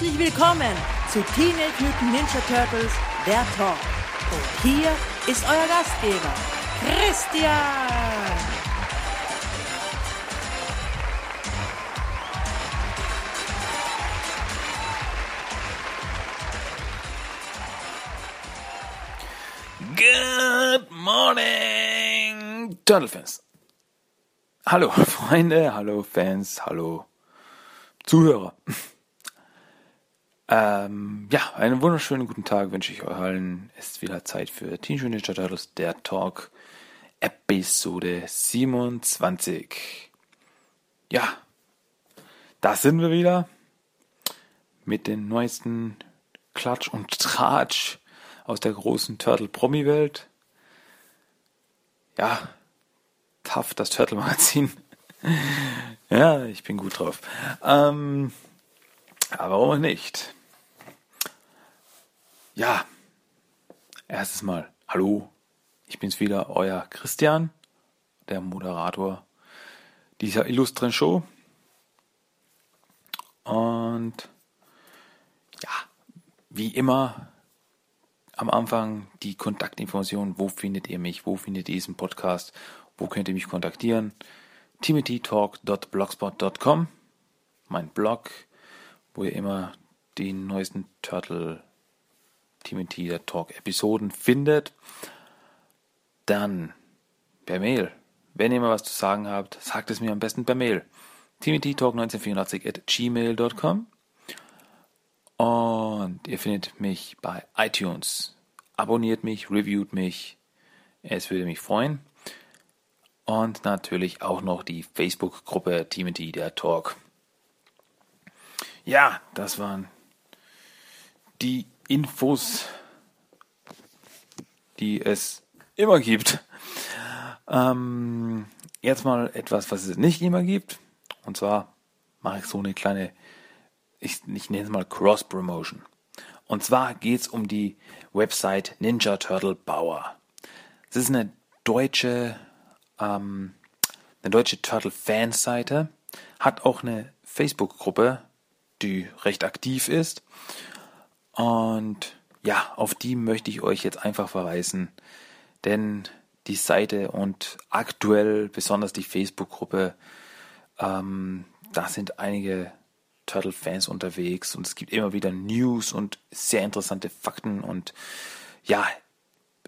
Herzlich willkommen zu Teenage Mutant Ninja Turtles, der Talk. Und hier ist euer Gastgeber, Christian. Good morning, Turtle Fans. Hallo Freunde, hallo Fans, hallo Zuhörer. Ähm, ja, einen wunderschönen guten Tag wünsche ich euch allen. Es ist wieder Zeit für Teenage Ninja Turtles, der Talk, Episode 27. Ja, da sind wir wieder mit den neuesten Klatsch und Tratsch aus der großen Turtle-Promi-Welt. Ja, tough, das Turtle-Magazin. ja, ich bin gut drauf. Ähm, aber warum nicht? Ja, erstes Mal, hallo, ich bin's wieder, euer Christian, der Moderator dieser illustren Show. Und ja, wie immer am Anfang die Kontaktinformationen, wo findet ihr mich, wo findet ihr diesen Podcast, wo könnt ihr mich kontaktieren. timothytalk.blogspot.com, mein Blog, wo ihr immer die neuesten Turtle Timothy der Talk Episoden findet. Dann per Mail. Wenn ihr mal was zu sagen habt, sagt es mir am besten per Mail. timothytalk1984 at gmail.com und ihr findet mich bei iTunes. Abonniert mich, reviewt mich. Es würde mich freuen. Und natürlich auch noch die Facebook-Gruppe Timothy der Talk. Ja, das waren die Infos, die es immer gibt. Ähm, jetzt mal etwas, was es nicht immer gibt. Und zwar mache ich so eine kleine, ich, ich nenne es mal Cross-Promotion. Und zwar geht es um die Website Ninja Turtle Bauer. Das ist eine deutsche, ähm, eine deutsche Turtle-Fanseite, hat auch eine Facebook-Gruppe, die recht aktiv ist. Und ja, auf die möchte ich euch jetzt einfach verweisen, denn die Seite und aktuell besonders die Facebook-Gruppe, ähm, da sind einige Turtle-Fans unterwegs und es gibt immer wieder News und sehr interessante Fakten und ja,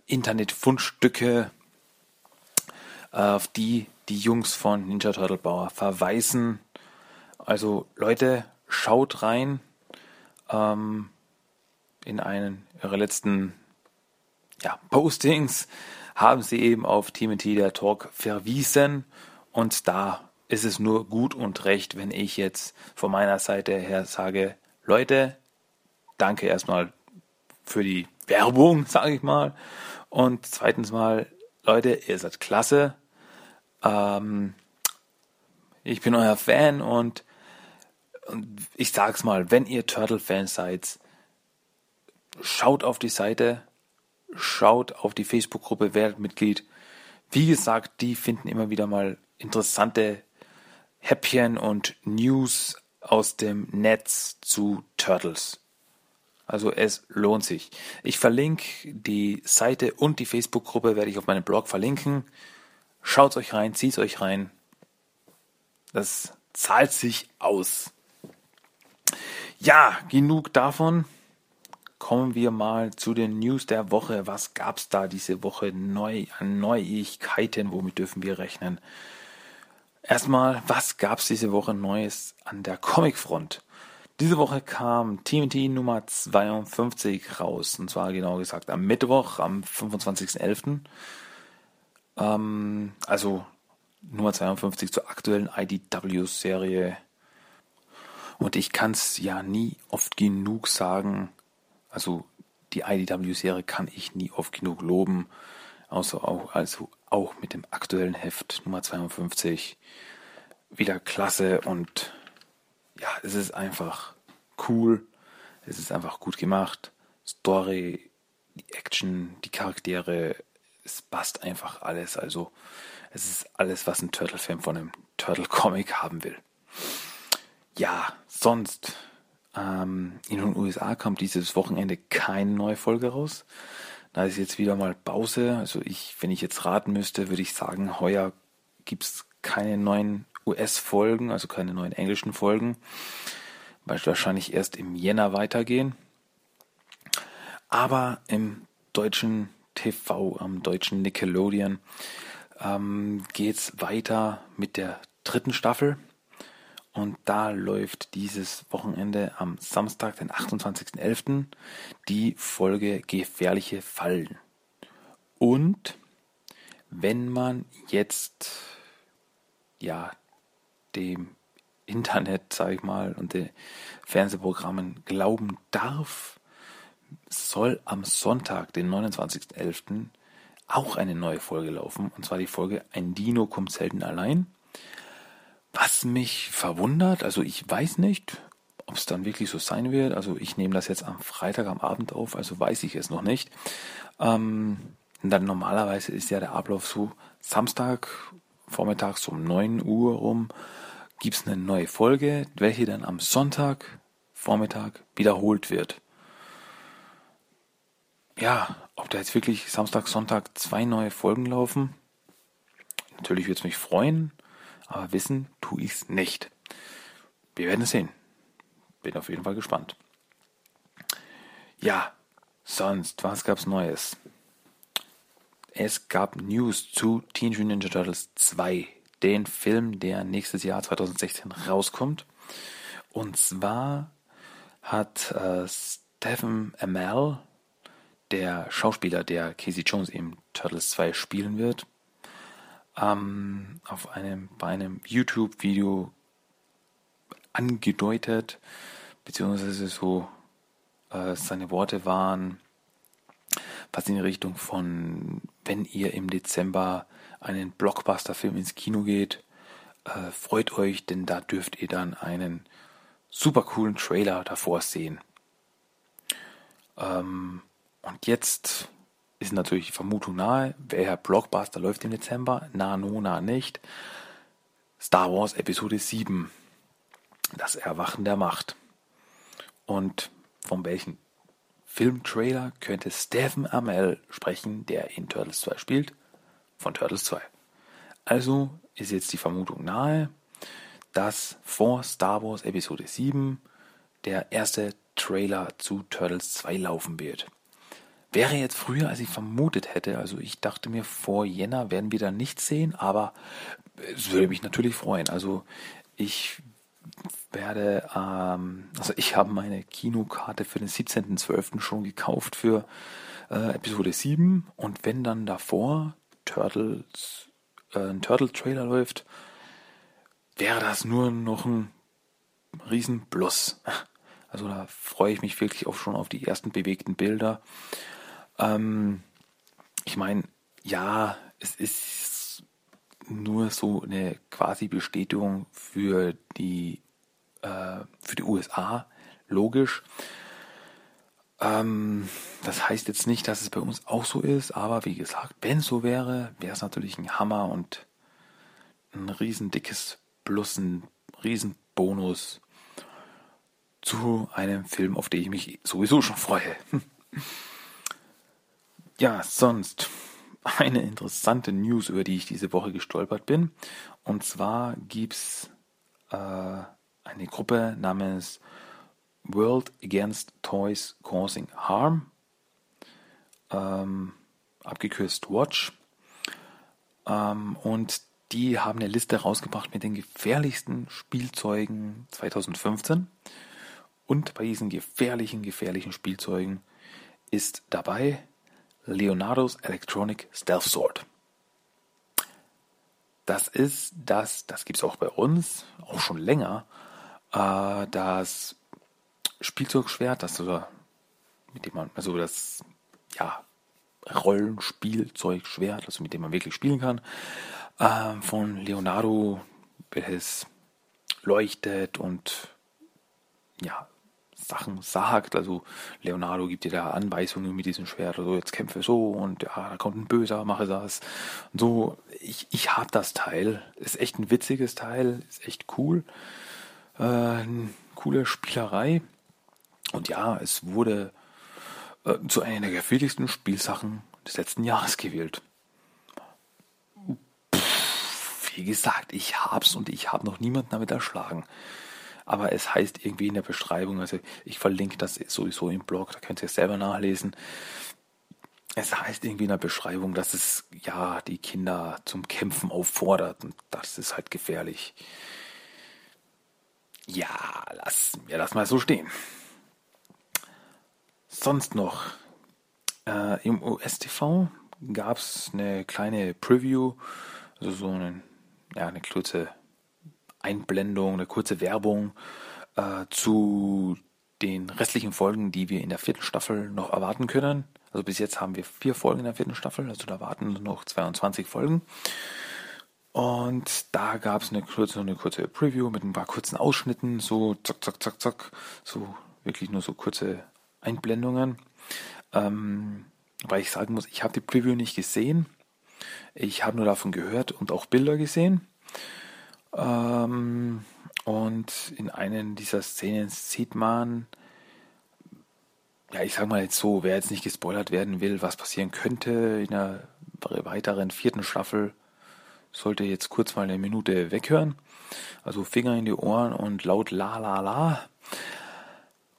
Internet-Fundstücke, äh, auf die die Jungs von Ninja Turtle Bauer verweisen. Also Leute, schaut rein ähm, in einen ihrer letzten ja, Postings haben sie eben auf Timothy der Talk verwiesen und da ist es nur gut und recht, wenn ich jetzt von meiner Seite her sage, Leute, danke erstmal für die Werbung, sage ich mal. Und zweitens mal, Leute, ihr seid klasse. Ähm, ich bin euer Fan und, und ich sag's mal, wenn ihr Turtle-Fans seid, schaut auf die Seite, schaut auf die Facebook-Gruppe, werdet Mitglied. Wie gesagt, die finden immer wieder mal interessante Häppchen und News aus dem Netz zu Turtles. Also es lohnt sich. Ich verlinke die Seite und die Facebook-Gruppe werde ich auf meinem Blog verlinken. Schaut euch rein, zieht euch rein. Das zahlt sich aus. Ja, genug davon. Kommen wir mal zu den News der Woche. Was gab's da diese Woche neu an Neuigkeiten? Womit dürfen wir rechnen? Erstmal, was gab's diese Woche Neues an der Comicfront? Diese Woche kam TMT Nummer 52 raus, und zwar genau gesagt am Mittwoch, am 25.11. Ähm, also Nummer 52 zur aktuellen IDW-Serie. Und ich kann es ja nie oft genug sagen, also die IDW-Serie kann ich nie oft genug loben, außer auch, also auch mit dem aktuellen Heft Nummer 52 wieder klasse und ja, es ist einfach cool, es ist einfach gut gemacht, Story, die Action, die Charaktere, es passt einfach alles, also es ist alles, was ein Turtle-Fan von einem Turtle-Comic haben will. Ja, sonst ähm, in den USA kommt dieses Wochenende keine neue Folge raus. Da ist jetzt wieder mal Pause. Also ich, wenn ich jetzt raten müsste, würde ich sagen, heuer gibt es keine neuen US-Folgen, also keine neuen englischen Folgen. Weil wahrscheinlich erst im Jänner weitergehen. Aber im deutschen TV, am deutschen Nickelodeon, ähm, geht es weiter mit der dritten Staffel. Und da läuft dieses Wochenende am Samstag, den 28.11., die Folge Gefährliche Fallen. Und wenn man jetzt ja dem Internet, sag ich mal, und den Fernsehprogrammen glauben darf, soll am Sonntag, den 29.11., auch eine neue Folge laufen. Und zwar die Folge Ein Dino kommt selten allein. Was mich verwundert, also ich weiß nicht, ob es dann wirklich so sein wird. Also ich nehme das jetzt am Freitag am Abend auf, also weiß ich es noch nicht. Ähm, dann normalerweise ist ja der Ablauf so, Samstag vormittags um 9 Uhr rum gibt es eine neue Folge, welche dann am Sonntag Vormittag wiederholt wird. Ja, ob da jetzt wirklich Samstag, Sonntag zwei neue Folgen laufen, natürlich würde es mich freuen aber wissen tue ich es nicht. Wir werden es sehen. Bin auf jeden Fall gespannt. Ja, sonst, was gab's Neues? Es gab News zu Teenage Mutant Ninja Turtles 2, den Film, der nächstes Jahr 2016 rauskommt. Und zwar hat äh, Stephen Amell, der Schauspieler, der Casey Jones im Turtles 2 spielen wird, ähm, auf einem, bei einem YouTube-Video angedeutet, beziehungsweise so äh, seine Worte waren, was in die Richtung von, wenn ihr im Dezember einen Blockbuster-Film ins Kino geht, äh, freut euch, denn da dürft ihr dann einen super coolen Trailer davor sehen. Ähm, und jetzt ist natürlich die Vermutung nahe, wer Blockbuster läuft im Dezember, na, no, na, nicht. Star Wars Episode 7, das Erwachen der Macht. Und von welchem Filmtrailer könnte Stephen Amell sprechen, der in Turtles 2 spielt? Von Turtles 2. Also ist jetzt die Vermutung nahe, dass vor Star Wars Episode 7 der erste Trailer zu Turtles 2 laufen wird. Wäre jetzt früher, als ich vermutet hätte. Also ich dachte mir, vor Jänner werden wir da nichts sehen, aber es würde mich natürlich freuen. Also ich werde, ähm, also ich habe meine Kinokarte für den 17.12. schon gekauft für äh, Episode 7 und wenn dann davor Turtles, äh, ein Turtle-Trailer läuft, wäre das nur noch ein riesen Plus. Also da freue ich mich wirklich auch schon auf die ersten bewegten Bilder. Ähm, ich meine, ja, es ist nur so eine quasi Bestätigung für die, äh, für die USA, logisch. Ähm, das heißt jetzt nicht, dass es bei uns auch so ist, aber wie gesagt, wenn es so wäre, wäre es natürlich ein Hammer und ein riesen dickes Plus, ein riesen Bonus zu einem Film, auf den ich mich sowieso schon freue. Ja, sonst eine interessante News, über die ich diese Woche gestolpert bin. Und zwar gibt's äh, eine Gruppe namens World Against Toys Causing Harm, ähm, abgekürzt Watch. Ähm, und die haben eine Liste rausgebracht mit den gefährlichsten Spielzeugen 2015. Und bei diesen gefährlichen, gefährlichen Spielzeugen ist dabei Leonardo's Electronic Stealth Sword. das ist das, das gibt es auch bei uns, auch schon länger, äh, das Spielzeugschwert, das oder mit dem man, also das, ja, Rollenspielzeugschwert, also mit dem man wirklich spielen kann, äh, von Leonardo, welches leuchtet und ja, Sachen sagt. Also Leonardo gibt dir da Anweisungen mit diesem Schwert. Also jetzt kämpfe so und ja, da kommt ein Böser, mache das. Und so, ich, ich habe das Teil. Ist echt ein witziges Teil, ist echt cool. Äh, coole Spielerei. Und ja, es wurde äh, zu einer der gefährlichsten Spielsachen des letzten Jahres gewählt. Pff, wie gesagt, ich hab's und ich habe noch niemanden damit erschlagen aber es heißt irgendwie in der Beschreibung, also ich verlinke das sowieso im Blog, da könnt ihr es selber nachlesen. Es heißt irgendwie in der Beschreibung, dass es ja die Kinder zum Kämpfen auffordert und das ist halt gefährlich. Ja, lass mir das mal so stehen. Sonst noch äh, im US-TV gab es eine kleine Preview, also so eine, ja, eine kurze Einblendung, eine kurze Werbung äh, zu den restlichen Folgen, die wir in der vierten Staffel noch erwarten können. Also bis jetzt haben wir vier Folgen in der vierten Staffel, also da warten noch 22 Folgen. Und da gab es eine kurze, eine kurze Preview mit ein paar kurzen Ausschnitten, so zack, zack, zack, zack, so wirklich nur so kurze Einblendungen. Ähm, weil ich sagen muss, ich habe die Preview nicht gesehen. Ich habe nur davon gehört und auch Bilder gesehen. Ähm, und in einen dieser Szenen sieht man, ja, ich sag mal jetzt so, wer jetzt nicht gespoilert werden will, was passieren könnte in der weiteren vierten Staffel, sollte jetzt kurz mal eine Minute weghören. Also Finger in die Ohren und laut la la la.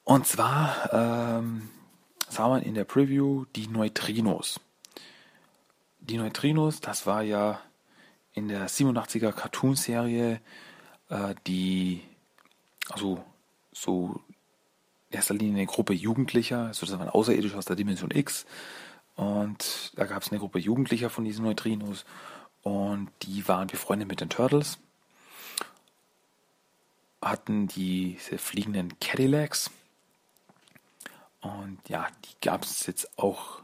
Und zwar ähm, sah man in der Preview die Neutrinos. Die Neutrinos, das war ja in der 87er Cartoon-Serie, äh, die also so in erster Linie eine Gruppe Jugendlicher, also das waren Außerirdische aus der Dimension X. Und da gab es eine Gruppe Jugendlicher von diesen Neutrinos. Und die waren befreundet mit den Turtles, hatten diese fliegenden Cadillacs. Und ja, die gab es jetzt auch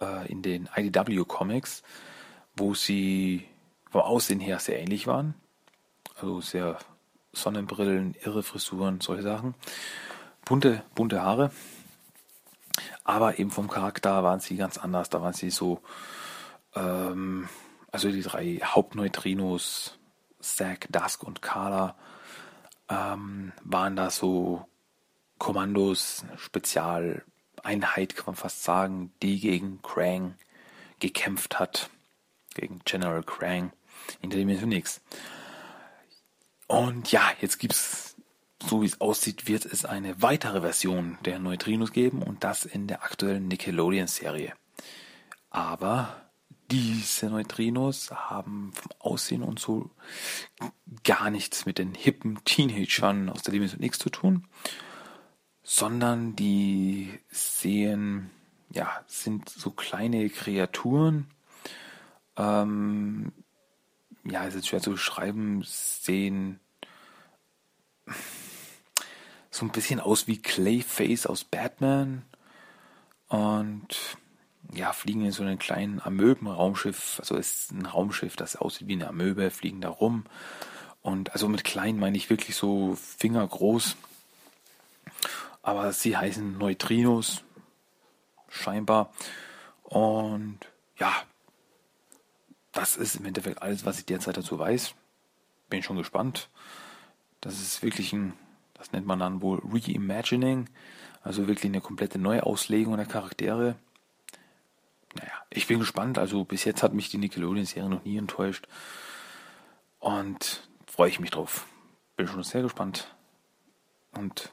äh, in den IDW Comics, wo sie vom Aussehen her sehr ähnlich waren. Also sehr Sonnenbrillen, irre Frisuren, solche Sachen. Bunte, bunte Haare. Aber eben vom Charakter waren sie ganz anders. Da waren sie so, ähm, also die drei Hauptneutrinos, Zack, Dusk und Carla, ähm, waren da so Kommandos, Spezialeinheit, kann man fast sagen, die gegen Krang gekämpft hat. Gegen General Krang in der Dimension X. Und ja, jetzt gibt es, so wie es aussieht, wird es eine weitere Version der Neutrinos geben und das in der aktuellen Nickelodeon-Serie. Aber diese Neutrinos haben vom Aussehen und so gar nichts mit den hippen Teenagern aus der Dimension X zu tun, sondern die sehen, ja, sind so kleine Kreaturen, ähm, ja, es ist schwer zu beschreiben, sehen so ein bisschen aus wie Clayface aus Batman. Und ja, fliegen in so einem kleinen Amöben-Raumschiff, also es ist ein Raumschiff, das aussieht wie eine Amöbe, fliegen da rum. Und also mit klein meine ich wirklich so fingergroß, aber sie heißen Neutrinos, scheinbar. Und ja, das ist im Endeffekt alles, was ich derzeit dazu weiß. Bin schon gespannt. Das ist wirklich ein, das nennt man dann wohl Reimagining, also wirklich eine komplette Neuauslegung der Charaktere. Naja, ich bin gespannt. Also bis jetzt hat mich die Nickelodeon-Serie noch nie enttäuscht. Und freue ich mich drauf. Bin schon sehr gespannt. Und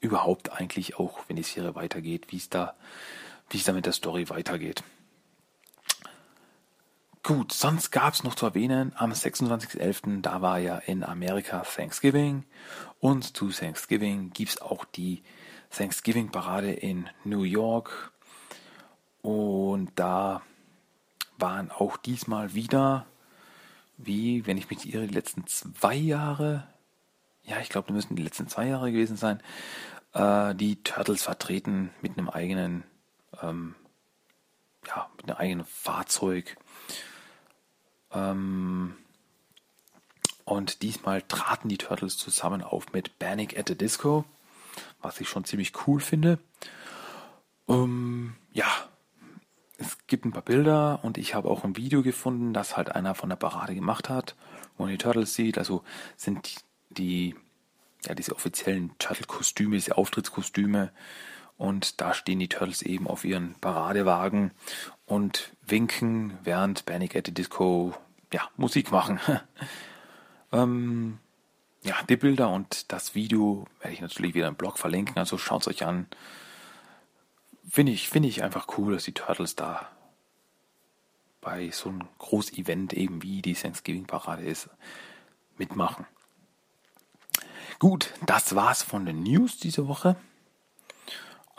überhaupt eigentlich auch, wenn die Serie weitergeht, wie es da, wie es da mit der Story weitergeht. Gut, sonst gab es noch zu erwähnen, am 26.11., da war ja in Amerika Thanksgiving und zu Thanksgiving gibt es auch die Thanksgiving-Parade in New York und da waren auch diesmal wieder wie, wenn ich mich irre, die letzten zwei Jahre, ja, ich glaube, die müssen die letzten zwei Jahre gewesen sein, äh, die Turtles vertreten mit einem eigenen, ähm, ja, mit einem eigenen Fahrzeug. Ähm, und diesmal traten die Turtles zusammen auf mit Panic at the Disco, was ich schon ziemlich cool finde. Ähm, ja, es gibt ein paar Bilder und ich habe auch ein Video gefunden, das halt einer von der Parade gemacht hat, wo man die Turtles sieht. Also sind die, ja, diese offiziellen Turtle-Kostüme, diese Auftrittskostüme. Und da stehen die Turtles eben auf ihren Paradewagen und winken, während Panic at the Disco ja, Musik machen. ähm, ja, die Bilder und das Video werde ich natürlich wieder im Blog verlinken, also schaut es euch an. Finde ich, finde ich einfach cool, dass die Turtles da bei so einem Groß-Event eben wie die Thanksgiving-Parade ist, mitmachen. Gut, das war's von den News diese Woche.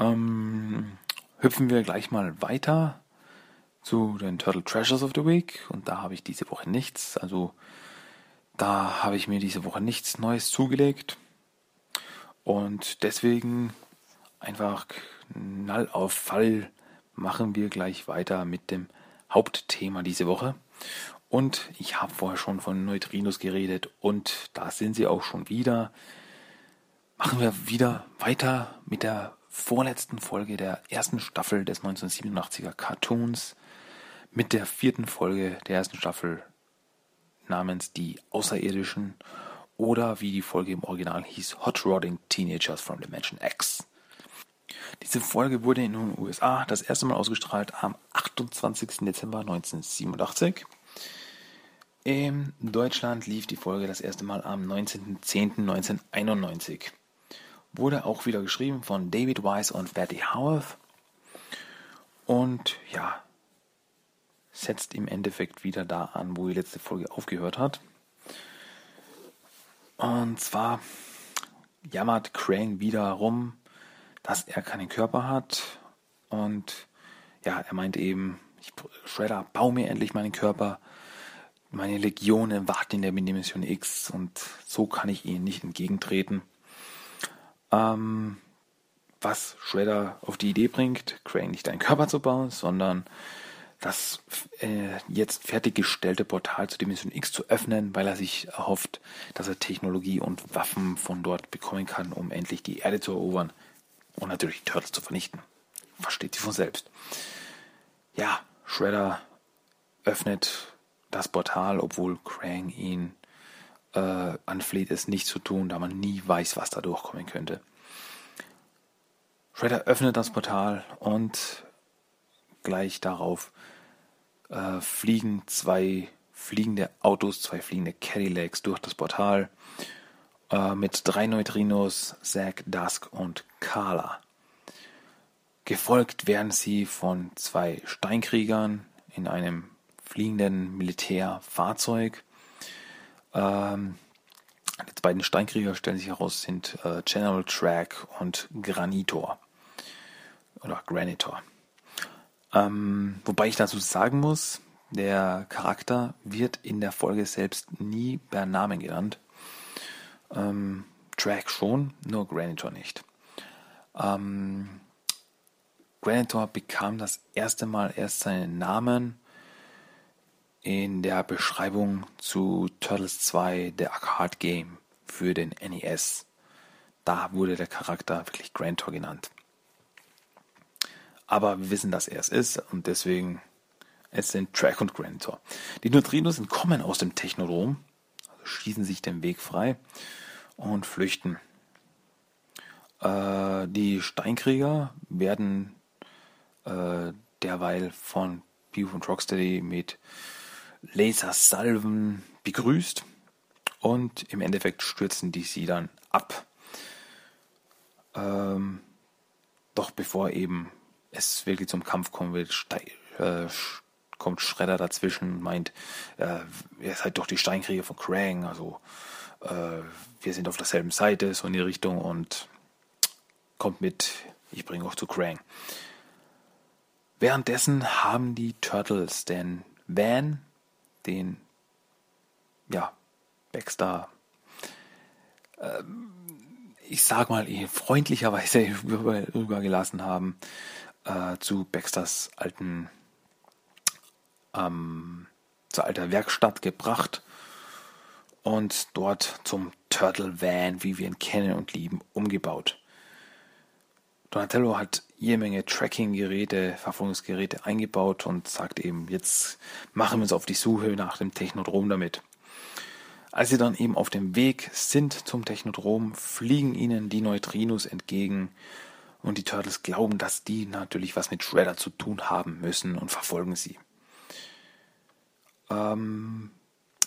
Ähm, hüpfen wir gleich mal weiter zu den Turtle Treasures of the Week und da habe ich diese Woche nichts. Also da habe ich mir diese Woche nichts Neues zugelegt und deswegen einfach Null auf Fall machen wir gleich weiter mit dem Hauptthema diese Woche. Und ich habe vorher schon von Neutrinos geredet und da sind sie auch schon wieder. Machen wir wieder weiter mit der vorletzten Folge der ersten Staffel des 1987er Cartoons mit der vierten Folge der ersten Staffel namens Die Außerirdischen oder wie die Folge im Original hieß Hot Rodding Teenagers from Dimension X. Diese Folge wurde in den USA das erste Mal ausgestrahlt am 28. Dezember 1987. In Deutschland lief die Folge das erste Mal am 19.10.1991. Wurde auch wieder geschrieben von David Weiss und Betty Howarth. Und ja, setzt im Endeffekt wieder da an, wo die letzte Folge aufgehört hat. Und zwar jammert Crane wieder rum, dass er keinen Körper hat. Und ja, er meint eben, ich, Shredder, bau mir endlich meinen Körper. Meine Legionen warten in der Dimension X und so kann ich ihnen nicht entgegentreten. Ähm, was Shredder auf die Idee bringt, Crane nicht einen Körper zu bauen, sondern das äh, jetzt fertiggestellte Portal zur Dimension X zu öffnen, weil er sich erhofft, dass er Technologie und Waffen von dort bekommen kann, um endlich die Erde zu erobern und natürlich die Turtles zu vernichten. Versteht sich von selbst. Ja, Shredder öffnet das Portal, obwohl Krang ihn äh, anfleht, es nicht zu tun, da man nie weiß, was da durchkommen könnte. Shredder öffnet das Portal und gleich darauf äh, fliegen zwei fliegende Autos, zwei fliegende Cadillacs durch das Portal äh, mit drei Neutrinos, Zack, Dusk und Carla. Gefolgt werden sie von zwei Steinkriegern in einem fliegenden Militärfahrzeug. Ähm, die beiden Steinkrieger stellen sich heraus, sind äh, General Track und Granitor. Oder Granitor. Ähm, wobei ich dazu sagen muss, der Charakter wird in der Folge selbst nie per Namen genannt. Ähm, Drag schon, nur Granitor nicht. Ähm, Granitor bekam das erste Mal erst seinen Namen in der Beschreibung zu Turtles 2, der Arcade Game für den NES. Da wurde der Charakter wirklich Granitor genannt. Aber wir wissen, dass er es ist und deswegen es sind Track und Granitor. Die Neutrinos entkommen aus dem Technodrom, also schießen sich den Weg frei und flüchten. Äh, die Steinkrieger werden äh, derweil von Beef und Rocksteady mit Lasersalven begrüßt und im Endeffekt stürzen die sie dann ab. Ähm, doch bevor eben es wirklich zum Kampf kommen wird, äh, kommt Schredder dazwischen und meint, äh, ihr seid doch die Steinkrieger von Krang, also äh, wir sind auf derselben Seite, so in die Richtung und kommt mit, ich bringe auch zu Krang. Währenddessen haben die Turtles den Van, den ja, Baxter, ähm, ich sag mal, freundlicherweise übergelassen haben äh, zu Baxters alten, ähm, zur alter Werkstatt gebracht und dort zum Turtle Van, wie wir ihn kennen und lieben, umgebaut. Donatello hat jede Menge Tracking-Geräte, Verfolgungsgeräte eingebaut und sagt eben, jetzt machen wir uns auf die Suche nach dem Technodrom damit. Als sie dann eben auf dem Weg sind zum Technodrom, fliegen ihnen die Neutrinos entgegen und die Turtles glauben, dass die natürlich was mit Shredder zu tun haben müssen und verfolgen sie. Ähm,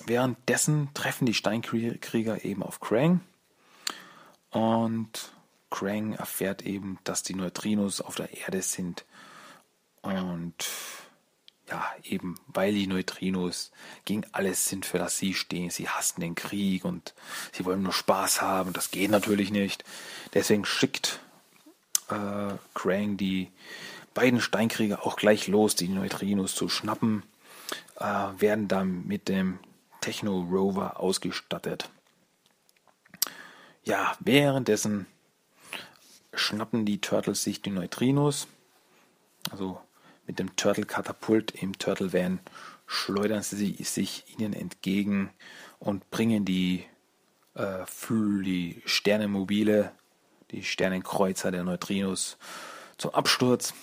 währenddessen treffen die Steinkrieger eben auf Krang und Krang erfährt eben, dass die Neutrinos auf der Erde sind und ja, eben weil die Neutrinos gegen alles sind, für das sie stehen. Sie hassen den Krieg und sie wollen nur Spaß haben. Das geht natürlich nicht. Deswegen schickt äh, Krang die beiden Steinkrieger auch gleich los, die Neutrinos zu schnappen, äh, werden dann mit dem Techno Rover ausgestattet. Ja, währenddessen schnappen die Turtles sich die Neutrinos, also mit dem Turtle-Katapult im Turtle-Van schleudern sie sich ihnen entgegen und bringen die, äh, die Sternenmobile, die Sternenkreuzer der Neutrinos zum Absturz.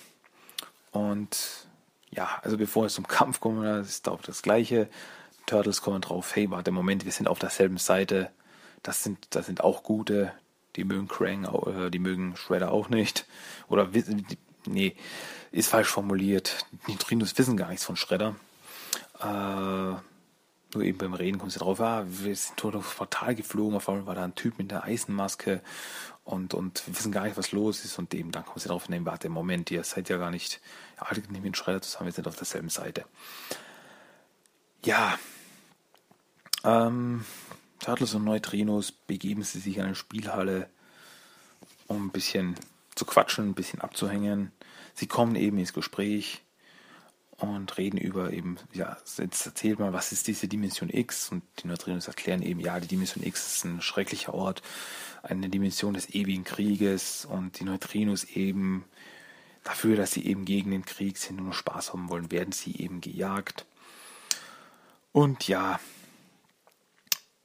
Und ja, also bevor es zum Kampf kommt, ist auch das Gleiche. Turtles kommen drauf, hey, warte, Moment, wir sind auf derselben Seite. Das sind, das sind auch gute. Die mögen Krang, äh, die mögen Shredder auch nicht. Oder, nee, ist falsch formuliert. Die Neutrinos wissen gar nichts von Schredder. Äh, nur eben beim Reden kommen sie drauf, ah, wir sind das Portal geflogen, auf einmal war da ein Typ mit der Eisenmaske und, und wissen gar nicht, was los ist und eben dann kommen sie drauf, nehmen, warte, Moment, ihr seid ja gar nicht, ihr arbeitet nicht mit Schredder zusammen, wir sind auf derselben Seite. Ja, ähm, Turtles und Neutrinos begeben sie sich in eine Spielhalle, um ein bisschen zu quatschen, ein bisschen abzuhängen. Sie kommen eben ins Gespräch und reden über eben, ja, jetzt erzählt mal, was ist diese Dimension X? Und die Neutrinos erklären eben, ja, die Dimension X ist ein schrecklicher Ort, eine Dimension des ewigen Krieges und die Neutrinos eben dafür, dass sie eben gegen den Krieg sind und nur Spaß haben wollen, werden sie eben gejagt. Und ja,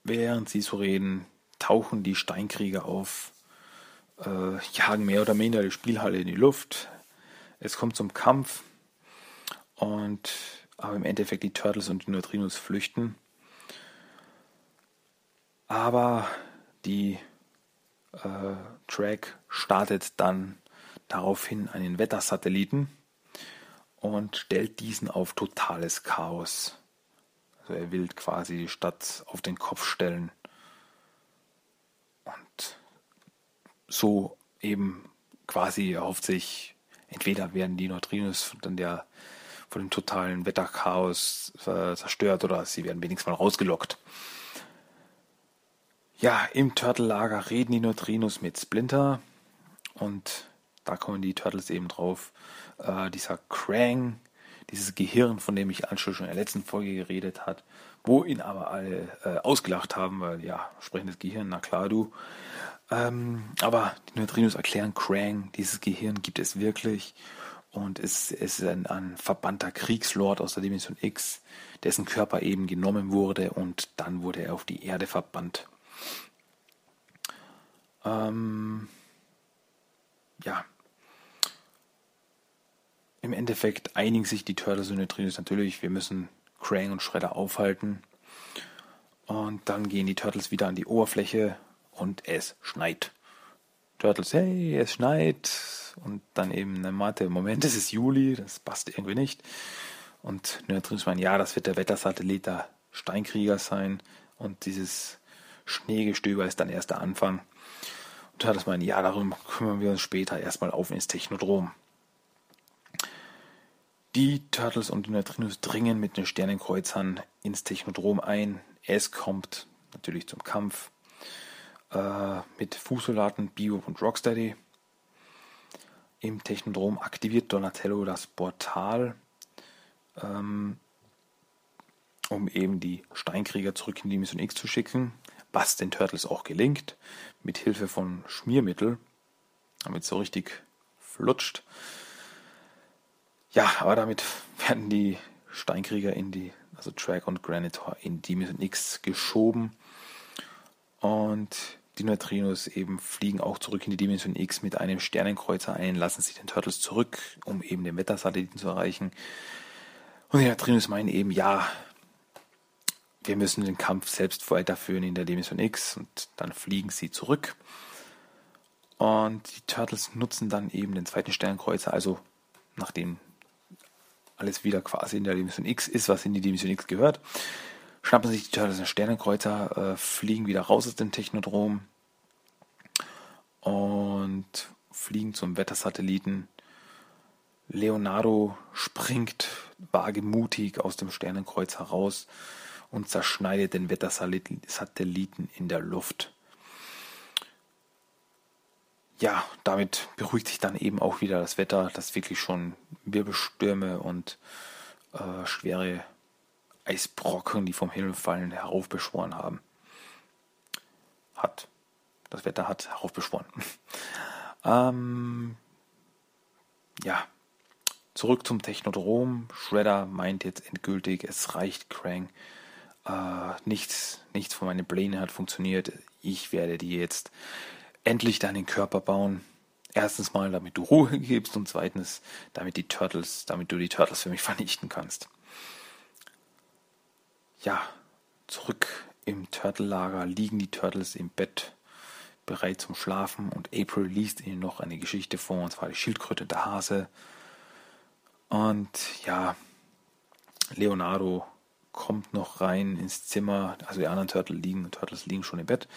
während sie so reden, tauchen die Steinkrieger auf, äh, jagen mehr oder minder die Spielhalle in die Luft, es kommt zum Kampf und aber im Endeffekt die Turtles und die Neutrinos flüchten. Aber die äh, Track startet dann daraufhin einen Wettersatelliten und stellt diesen auf totales Chaos. Also er will quasi die Stadt auf den Kopf stellen und so eben quasi erhofft sich entweder werden die Neutrinos dann der von dem totalen Wetterchaos äh, zerstört oder sie werden wenigstens mal rausgelockt. Ja, im Turtle-Lager reden die Neutrinos mit Splinter und da kommen die Turtles eben drauf. Äh, dieser Krang, dieses Gehirn, von dem ich schon in der letzten Folge geredet hat, wo ihn aber alle äh, ausgelacht haben, weil ja, sprechendes Gehirn, na klar du. Ähm, aber die Neutrinos erklären Krang, dieses Gehirn gibt es wirklich und es, es ist ein, ein verbannter Kriegslord aus der Dimension X, dessen Körper eben genommen wurde und dann wurde er auf die Erde verbannt. Ähm, ja. Im Endeffekt einigen sich die Turtles und Neutrinos natürlich, wir müssen Krang und Shredder aufhalten. Und dann gehen die Turtles wieder an die Oberfläche und es schneit. Turtles, hey, es schneit. Und dann eben eine Mathe, Moment ist es Juli, das passt irgendwie nicht. Und Neutrinos meinen, ja, das wird der Wettersatellit der Steinkrieger sein. Und dieses Schneegestöber ist dann erst der Anfang. Und Turtles meinen, ja, darum kümmern wir uns später erstmal auf ins Technodrom. Die Turtles und die Neutrinos dringen mit den Sternenkreuzern ins Technodrom ein. Es kommt natürlich zum Kampf äh, mit Fußsoldaten, Bebop und Rocksteady. Im Technodrom aktiviert Donatello das Portal. Ähm, um eben die Steinkrieger zurück in die Mission X zu schicken, was den Turtles auch gelingt, mit Hilfe von Schmiermittel, damit es so richtig flutscht. Ja, aber damit werden die Steinkrieger in die, also Track und Granitor in die Mission X geschoben. Und die Neutrinos eben fliegen auch zurück in die Dimension X mit einem Sternenkreuzer ein, lassen sich den Turtles zurück, um eben den Wettersatelliten zu erreichen. Und die Neutrinos meinen eben, ja, wir müssen den Kampf selbst weiterführen in der Dimension X und dann fliegen sie zurück. Und die Turtles nutzen dann eben den zweiten Sternenkreuzer, also nachdem alles wieder quasi in der Dimension X ist, was in die Dimension X gehört, schnappen sich die Turtles einen Sternenkreuzer, äh, fliegen wieder raus aus dem Technodrom und fliegen zum Wettersatelliten. Leonardo springt wagemutig aus dem Sternenkreuz heraus und zerschneidet den Wettersatelliten in der Luft. Ja, damit beruhigt sich dann eben auch wieder das Wetter, das wirklich schon Wirbelstürme und äh, schwere Eisbrocken, die vom Himmel fallen, heraufbeschworen haben. Hat. Das Wetter hat heraufbeschworen. ähm, ja. Zurück zum Technodrom. Shredder meint jetzt endgültig, es reicht, Krang. Äh, nichts, nichts von meinen Plänen hat funktioniert. Ich werde dir jetzt endlich deinen Körper bauen. Erstens mal, damit du Ruhe gibst und zweitens, damit die Turtles, damit du die Turtles für mich vernichten kannst ja, zurück im Turtle-Lager liegen die Turtles im Bett bereit zum Schlafen und April liest ihnen noch eine Geschichte vor, und zwar die Schildkröte der Hase. Und ja, Leonardo kommt noch rein ins Zimmer, also die anderen Turtle liegen, Turtles liegen schon im Bett.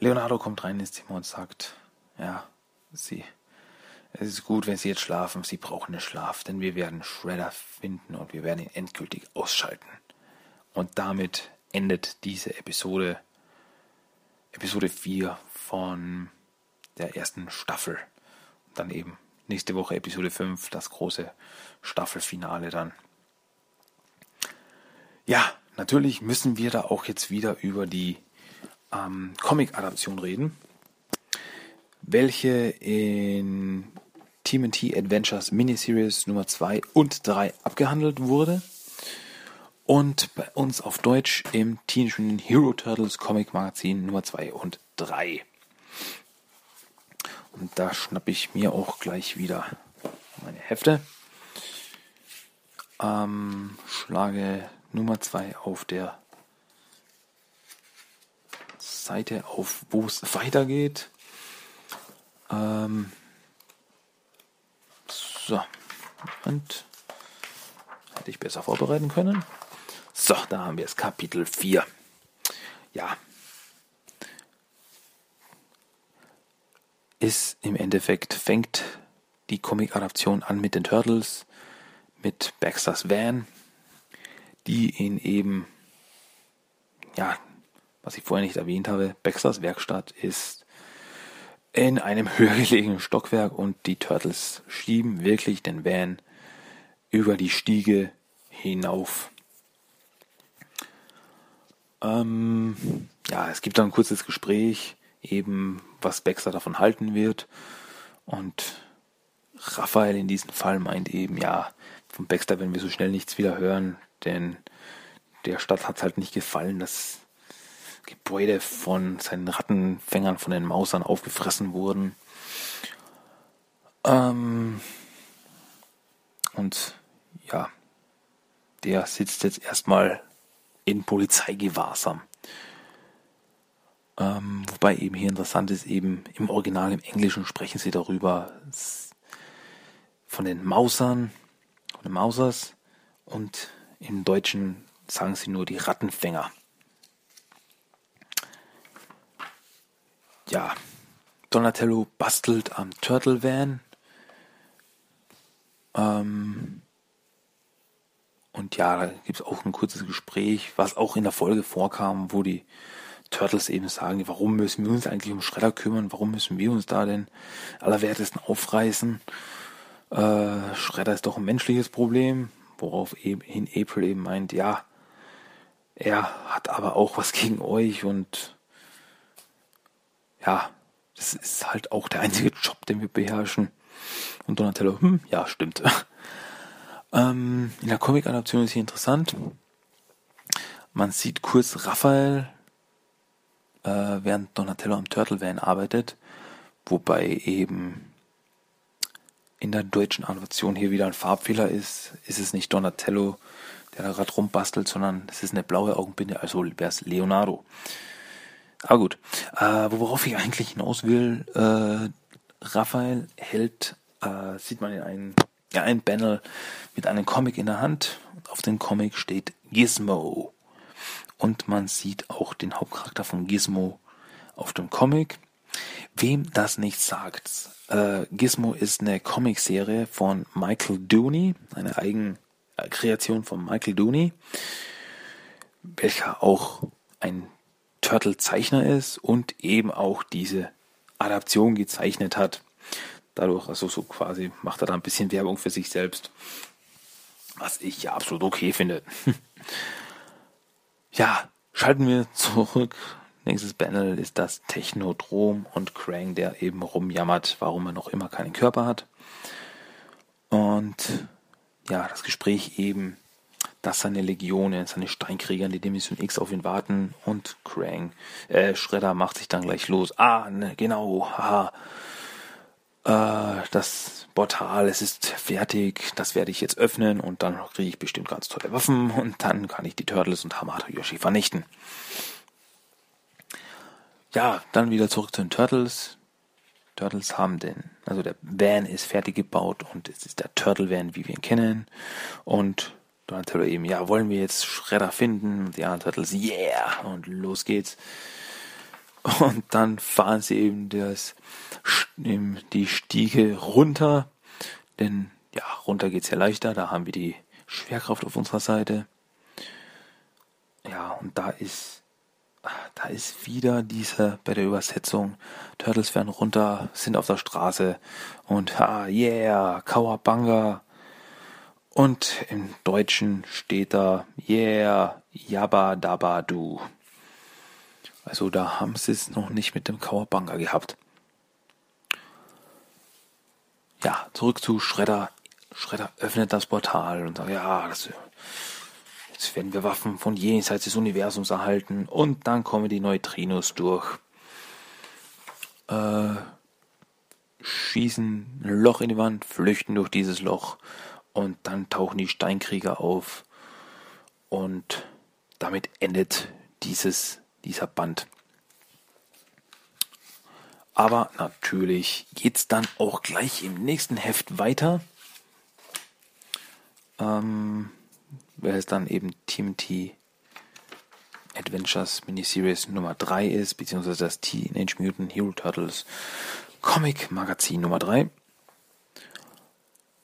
Leonardo kommt rein ins Zimmer und sagt, ja, sie, es ist gut, wenn sie jetzt schlafen, sie brauchen den Schlaf, denn wir werden Shredder finden und wir werden ihn endgültig ausschalten. Und damit endet diese Episode, Episode 4 von der ersten Staffel. Und dann eben nächste Woche Episode 5, das große Staffelfinale dann. Ja, natürlich müssen wir da auch jetzt wieder über die ähm, Comic-Adaption reden, welche in TMNT Adventures Miniseries Nummer 2 und 3 abgehandelt wurde und bei uns auf Deutsch im Teenage Mutant Hero Turtles Comic Magazin Nummer 2 und 3. Und da schnappe ich mir auch gleich wieder meine Hefte. Ähm, schlage Nummer 2 auf der Seite auf, wo es weitergeht. Ähm, so. Und hätte ich besser vorbereiten können. So, da haben wir es, Kapitel 4. Ja. Ist im Endeffekt, fängt die Comic-Adaption an mit den Turtles, mit Baxter's Van, die ihn eben, ja, was ich vorher nicht erwähnt habe, Baxter's Werkstatt ist in einem höher gelegenen Stockwerk und die Turtles schieben wirklich den Van über die Stiege hinauf. Ähm, ja, es gibt dann ein kurzes Gespräch, eben was Baxter davon halten wird. Und Raphael in diesem Fall meint eben, ja, von Baxter werden wir so schnell nichts wieder hören, denn der Stadt hat es halt nicht gefallen, dass Gebäude von seinen Rattenfängern, von den Mausern aufgefressen wurden. Ähm, und ja, der sitzt jetzt erstmal in Polizeigewahrsam. Ähm, wobei eben hier interessant ist, eben im Original, im Englischen sprechen sie darüber von den Mausern, den Mausers und im Deutschen sagen sie nur die Rattenfänger. Ja, Donatello bastelt am Turtle Van. Ähm, und ja, da gibt es auch ein kurzes Gespräch, was auch in der Folge vorkam, wo die Turtles eben sagen, warum müssen wir uns eigentlich um Schredder kümmern, warum müssen wir uns da denn allerwertesten aufreißen? Äh, Schredder ist doch ein menschliches Problem, worauf eben April eben meint, ja, er hat aber auch was gegen euch und ja, das ist halt auch der einzige Job, den wir beherrschen. Und Donatello, hm, ja, stimmt. ähm, in der Comic-Adaption ist hier interessant. Man sieht kurz Raphael, äh, während Donatello am Turtle Van arbeitet, wobei eben in der deutschen Adaption hier wieder ein Farbfehler ist. Ist es nicht Donatello, der da gerade rumbastelt, sondern es ist eine blaue Augenbinde, also wäre es Leonardo. Aber gut, äh, worauf ich eigentlich hinaus will, äh, Raphael hält, äh, sieht man in einem, ja, ein Panel mit einem Comic in der Hand. Auf dem Comic steht Gizmo. Und man sieht auch den Hauptcharakter von Gizmo auf dem Comic. Wem das nicht sagt, äh, Gizmo ist eine Comicserie von Michael Dooney, eine Eigenkreation von Michael Dooney, welcher auch ein Turtle-Zeichner ist und eben auch diese Adaption gezeichnet hat. Dadurch, also so quasi, macht er da ein bisschen Werbung für sich selbst. Was ich ja absolut okay finde. ja, schalten wir zurück. Nächstes Panel ist das Technodrom und Krang, der eben rumjammert, warum er noch immer keinen Körper hat. Und ja, das Gespräch eben dass seine Legionen, seine Steinkrieger in die Dimension X auf ihn warten und Krang, äh, Shredder macht sich dann gleich los. Ah, ne, genau, haha. Äh, das Portal, es ist fertig, das werde ich jetzt öffnen und dann kriege ich bestimmt ganz tolle Waffen und dann kann ich die Turtles und Hamato Yoshi vernichten. Ja, dann wieder zurück zu den Turtles. Turtles haben den, also der Van ist fertig gebaut und es ist der Turtle Van, wie wir ihn kennen. Und Donatello eben, ja, wollen wir jetzt Schredder finden? Und die anderen Turtles, yeah! Und los geht's. Und dann fahren sie eben das, die Stiege runter. Denn, ja, runter geht's ja leichter. Da haben wir die Schwerkraft auf unserer Seite. Ja, und da ist, da ist wieder diese, bei der Übersetzung, Turtles werden runter, sind auf der Straße und, ha, yeah, Kawabanga. Und im Deutschen steht da, yeah, yabba dabba du. Also da haben sie es noch nicht mit dem Kawabanga gehabt. Ja, zurück zu Schredder. Schredder öffnet das Portal und sagt, ja, das, jetzt werden wir Waffen von jenseits des Universums erhalten und dann kommen die Neutrinos durch. Äh, schießen ein Loch in die Wand, flüchten durch dieses Loch und dann tauchen die Steinkrieger auf und damit endet dieses, dieser Band. Aber natürlich geht es dann auch gleich im nächsten Heft weiter. Ähm, es dann eben TMT Adventures Miniseries Nummer 3 ist, beziehungsweise das Teenage Mutant Hero Turtles Comic Magazin Nummer 3.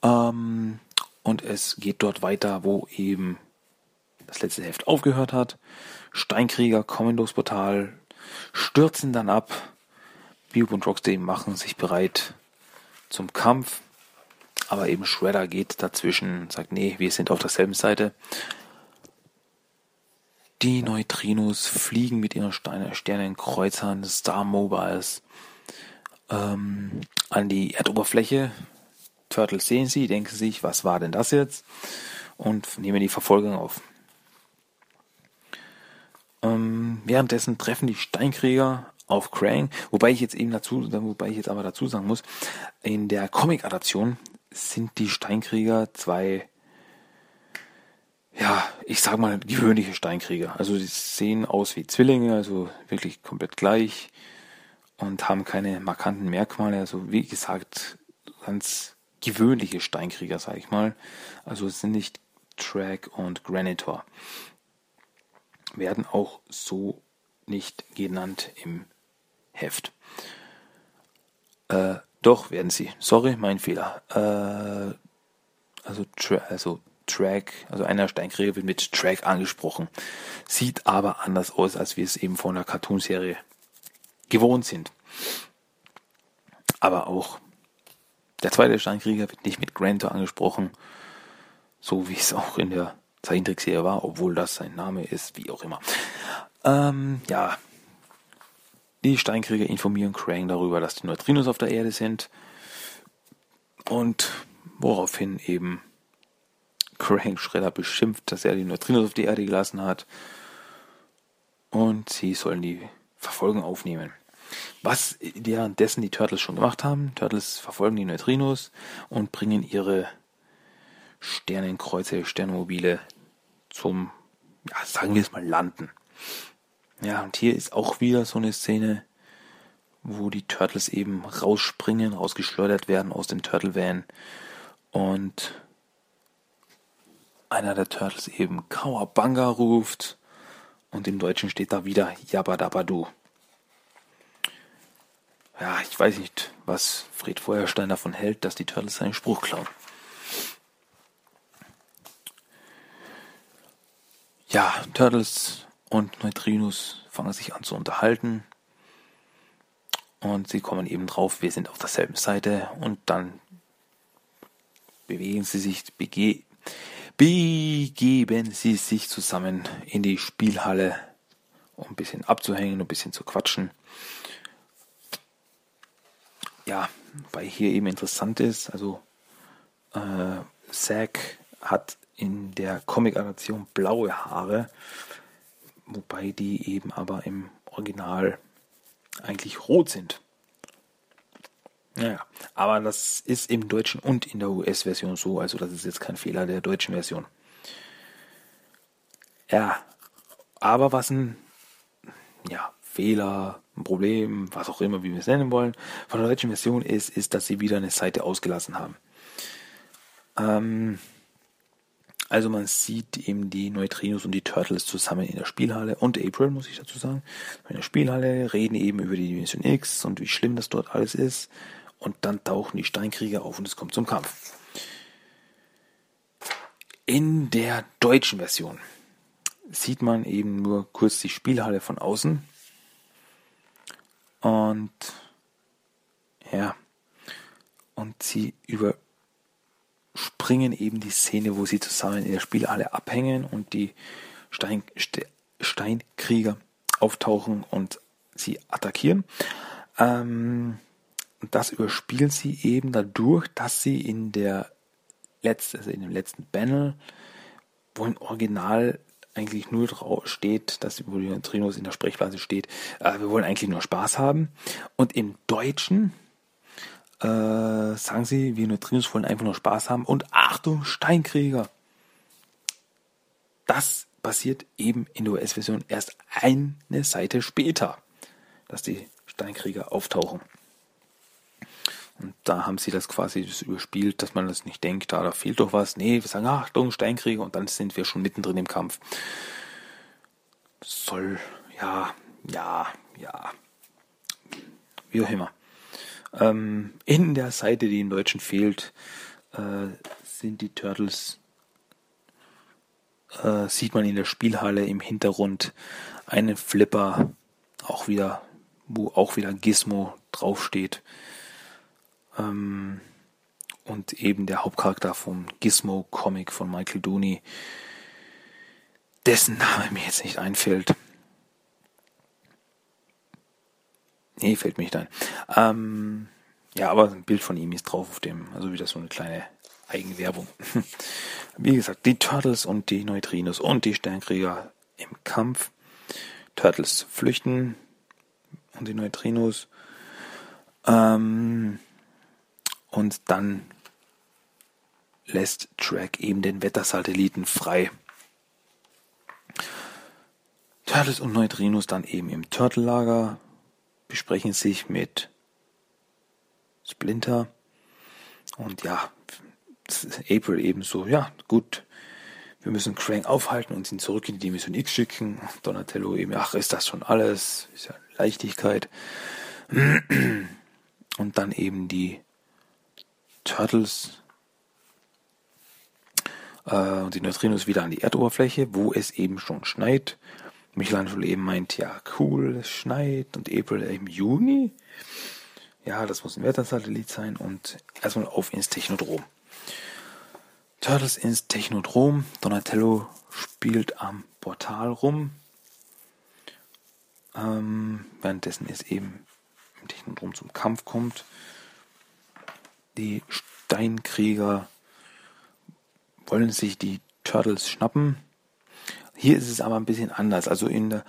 Ähm, und es geht dort weiter, wo eben das letzte Heft aufgehört hat. Steinkrieger kommen durchs Portal, stürzen dann ab. Bube und Rocksteady machen sich bereit zum Kampf. Aber eben Shredder geht dazwischen sagt, nee, wir sind auf derselben Seite. Die Neutrinos fliegen mit ihren Steine, Sternenkreuzern Star Mobiles ähm, an die Erdoberfläche, Turtles sehen sie, denken sich, was war denn das jetzt? Und nehmen die Verfolgung auf. Ähm, währenddessen treffen die Steinkrieger auf Krang, wobei ich jetzt eben dazu, wobei ich jetzt aber dazu sagen muss, in der Comic-Adaption sind die Steinkrieger zwei, ja, ich sag mal, gewöhnliche Steinkrieger. Also die sehen aus wie Zwillinge, also wirklich komplett gleich und haben keine markanten Merkmale. Also wie gesagt, ganz gewöhnliche Steinkrieger, sag ich mal. Also es sind nicht Track und Granitor. Werden auch so nicht genannt im Heft. Äh, doch, werden sie. Sorry, mein Fehler. Äh, also, tra also Track, also einer Steinkrieger wird mit Track angesprochen. Sieht aber anders aus, als wir es eben von der Cartoonserie gewohnt sind. Aber auch der zweite Steinkrieger wird nicht mit Grantor angesprochen, so wie es auch in der Zeichentrickserie war, obwohl das sein Name ist, wie auch immer. Ähm, ja. Die Steinkrieger informieren Krang darüber, dass die Neutrinos auf der Erde sind. Und woraufhin eben Krang Schredder beschimpft, dass er die Neutrinos auf die Erde gelassen hat. Und sie sollen die Verfolgung aufnehmen. Was währenddessen die Turtles schon gemacht haben. Turtles verfolgen die Neutrinos und bringen ihre Sternenkreuze, Sternmobile zum, ja, sagen wir es mal, Landen. Ja, und hier ist auch wieder so eine Szene, wo die Turtles eben rausspringen, rausgeschleudert werden aus dem Turtle Van und einer der Turtles eben Kawabanga ruft und im Deutschen steht da wieder Yabadabadu. Ja, ich weiß nicht, was Fred Feuerstein davon hält, dass die Turtles seinen Spruch klauen. Ja, Turtles und Neutrinos fangen sich an zu unterhalten. Und sie kommen eben drauf, wir sind auf derselben Seite und dann bewegen sie sich, bege begeben sie sich zusammen in die Spielhalle, um ein bisschen abzuhängen, ein bisschen zu quatschen. Ja, weil hier eben interessant ist, also äh, Zack hat in der Comic-Adaption blaue Haare, wobei die eben aber im Original eigentlich rot sind. Naja, aber das ist im Deutschen und in der US-Version so, also das ist jetzt kein Fehler der deutschen Version. Ja, aber was ein ja, Fehler, ein Problem, was auch immer, wie wir es nennen wollen, von der deutschen Version ist, ist, dass sie wieder eine Seite ausgelassen haben. Ähm, also man sieht eben die Neutrinos und die Turtles zusammen in der Spielhalle und April, muss ich dazu sagen, in der Spielhalle, reden eben über die Dimension X und wie schlimm das dort alles ist. Und dann tauchen die Steinkrieger auf und es kommt zum Kampf. In der deutschen Version sieht man eben nur kurz die Spielhalle von außen. Und ja, und sie über springen eben die Szene, wo sie zusammen in der Spielhalle abhängen und die Stein, Ste Steinkrieger auftauchen und sie attackieren. Ähm, das überspielen sie eben dadurch, dass sie in der letzten, also in dem letzten Panel, wo im Original eigentlich nur drauf steht, dass wo die Trinos in der Sprechblase steht, äh, wir wollen eigentlich nur Spaß haben. Und im Deutschen äh, sagen sie, wir Neutrinos wollen einfach nur Spaß haben. Und Achtung, Steinkrieger! Das passiert eben in der US-Version erst eine Seite später, dass die Steinkrieger auftauchen. Und da haben sie das quasi das überspielt, dass man das nicht denkt, da, da fehlt doch was. Nee, wir sagen, Achtung, Steinkrieger, und dann sind wir schon mittendrin im Kampf. Soll, ja, ja, ja. Wie auch immer. Ähm, in der Seite, die im Deutschen fehlt, äh, sind die Turtles, äh, sieht man in der Spielhalle im Hintergrund einen Flipper, auch wieder, wo auch wieder Gizmo draufsteht. Ähm, und eben der Hauptcharakter vom Gizmo-Comic von Michael Dooney, dessen Name mir jetzt nicht einfällt. Nee, fällt mir nicht ein. Ähm, ja, aber ein Bild von ihm ist drauf auf dem, also wieder so eine kleine Eigenwerbung. Wie gesagt, die Turtles und die Neutrinos und die Sternkrieger im Kampf. Turtles flüchten und die Neutrinos. Ähm, und dann lässt Track eben den Wettersatelliten frei. Turtles und Neutrinos dann eben im Turtle-Lager besprechen sich mit Splinter und ja, April ebenso, ja, gut, wir müssen Krang aufhalten und ihn zurück in die Dimension X schicken. Donatello eben, ach, ist das schon alles? Ist ja Leichtigkeit. Und dann eben die Turtles äh, und die Neutrinos wieder an die Erdoberfläche, wo es eben schon schneit. Michelangelo eben meint, ja, cool, es schneit und April im Juni. Ja, das muss ein Wettersatellit sein und erstmal auf ins Technodrom. Turtles ins Technodrom. Donatello spielt am Portal rum. Ähm, währenddessen es eben im Technodrom zum Kampf kommt. Die Steinkrieger wollen sich die Turtles schnappen. Hier ist es aber ein bisschen anders. Also in der,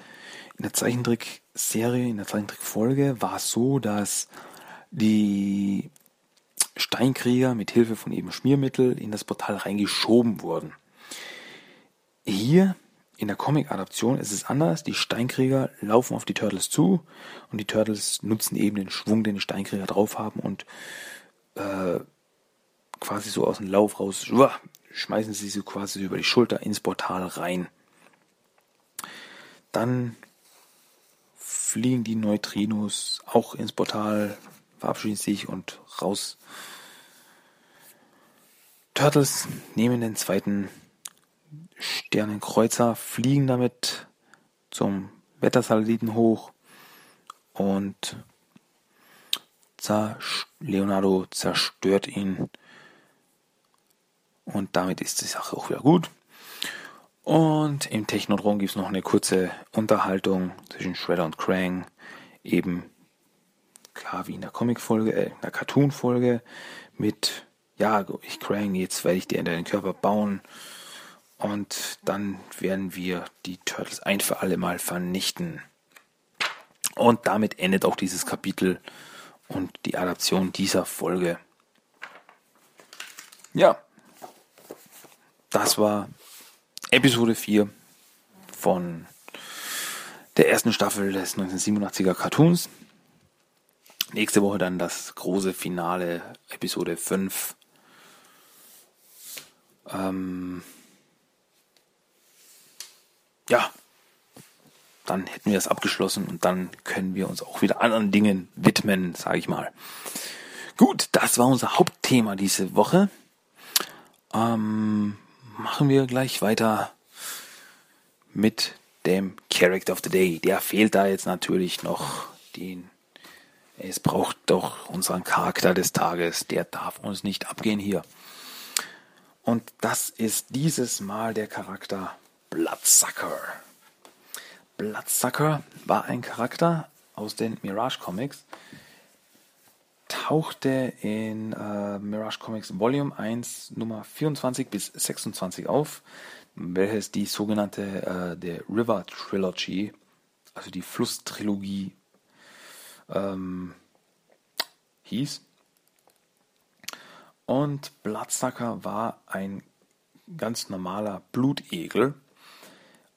in der Zeichentrickserie, in der Zeichentrickfolge war es so, dass die Steinkrieger mit Hilfe von eben Schmiermittel in das Portal reingeschoben wurden. Hier in der Comic-Adaption ist es anders. Die Steinkrieger laufen auf die Turtles zu und die Turtles nutzen eben den Schwung, den die Steinkrieger drauf haben und äh, quasi so aus dem Lauf raus schmeißen sie sie quasi über die Schulter ins Portal rein. Dann fliegen die Neutrinos auch ins Portal, verabschieden sich und raus. Turtles nehmen den zweiten Sternenkreuzer, fliegen damit zum Wettersatelliten hoch und Leonardo zerstört ihn. Und damit ist die Sache auch wieder gut. Und im Technodrom gibt es noch eine kurze Unterhaltung zwischen Shredder und Krang. Eben klar wie in der Comic-Folge, äh, in der Cartoon-Folge mit, ja, ich Krang, jetzt werde ich dir in deinen Körper bauen. Und dann werden wir die Turtles ein für alle Mal vernichten. Und damit endet auch dieses Kapitel und die Adaption dieser Folge. Ja, das war Episode 4 von der ersten Staffel des 1987er Cartoons. Nächste Woche dann das große Finale, Episode 5. Ähm ja, dann hätten wir es abgeschlossen und dann können wir uns auch wieder anderen Dingen widmen, sage ich mal. Gut, das war unser Hauptthema diese Woche. Ähm, machen wir gleich weiter mit dem Character of the Day. Der fehlt da jetzt natürlich noch. Den, es braucht doch unseren Charakter des Tages. Der darf uns nicht abgehen hier. Und das ist dieses Mal der Charakter Bloodsucker. Bloodsucker war ein Charakter aus den Mirage Comics. Tauchte in äh, Mirage Comics Volume 1 Nummer 24 bis 26 auf, welches die sogenannte äh, der River Trilogy, also die Flusstrilogie ähm, hieß. Und Bloodsucker war ein ganz normaler Blutegel,